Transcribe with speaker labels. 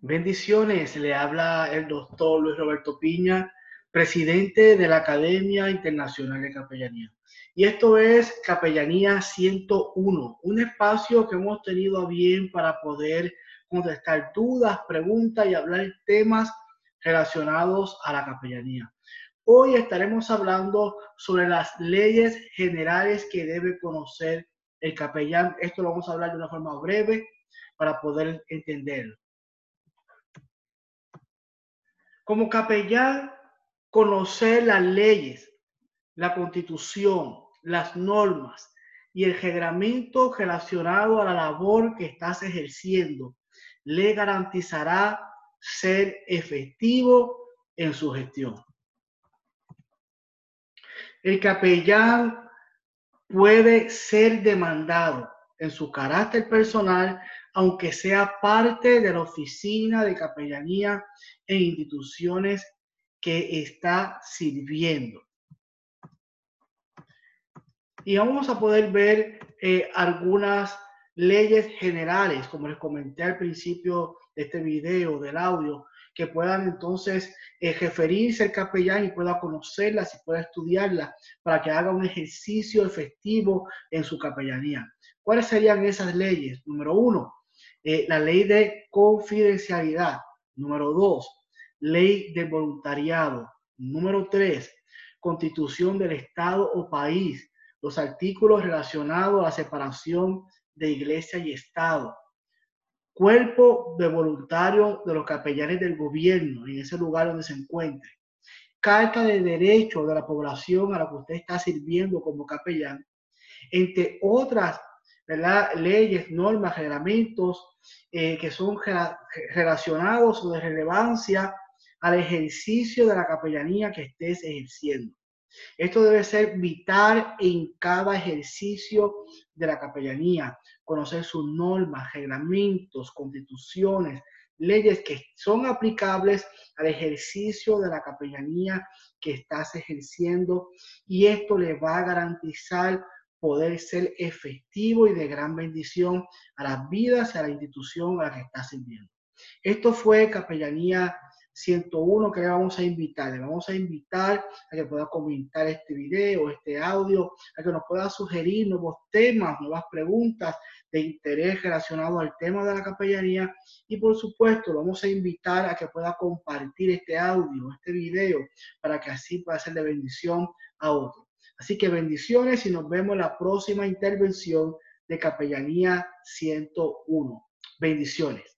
Speaker 1: Bendiciones, le habla el doctor Luis Roberto Piña, presidente de la Academia Internacional de Capellanía. Y esto es Capellanía 101, un espacio que hemos tenido a bien para poder contestar dudas, preguntas y hablar temas relacionados a la capellanía. Hoy estaremos hablando sobre las leyes generales que debe conocer el capellán. Esto lo vamos a hablar de una forma breve para poder entenderlo. Como capellán, conocer las leyes, la constitución, las normas y el reglamento relacionado a la labor que estás ejerciendo le garantizará ser efectivo en su gestión. El capellán puede ser demandado en su carácter personal, aunque sea parte de la oficina de capellanía e instituciones que está sirviendo. Y vamos a poder ver eh, algunas leyes generales, como les comenté al principio de este video, del audio, que puedan entonces eh, referirse al capellán y pueda conocerlas y pueda estudiarlas para que haga un ejercicio efectivo en su capellanía. ¿Cuáles serían esas leyes? Número uno, eh, la ley de confidencialidad. Número dos, ley de voluntariado. Número tres, constitución del Estado o país. Los artículos relacionados a la separación de iglesia y Estado. Cuerpo de voluntarios de los capellanes del gobierno en ese lugar donde se encuentre. Carta de derecho de la población a la que usted está sirviendo como capellán. Entre otras leyes, normas, reglamentos eh, que son relacionados o de relevancia al ejercicio de la capellanía que estés ejerciendo. Esto debe ser vital en cada ejercicio de la capellanía, conocer sus normas, reglamentos, constituciones, leyes que son aplicables al ejercicio de la capellanía que estás ejerciendo y esto le va a garantizar poder ser efectivo y de gran bendición a las vidas y a la institución a la que estás sirviendo. Esto fue Capellanía 101 que le vamos a invitar. Le vamos a invitar a que pueda comentar este video, este audio, a que nos pueda sugerir nuevos temas, nuevas preguntas de interés relacionado al tema de la capellanía. Y por supuesto, vamos a invitar a que pueda compartir este audio, este video, para que así pueda ser de bendición a otros. Así que bendiciones y nos vemos en la próxima intervención de Capellanía 101. Bendiciones.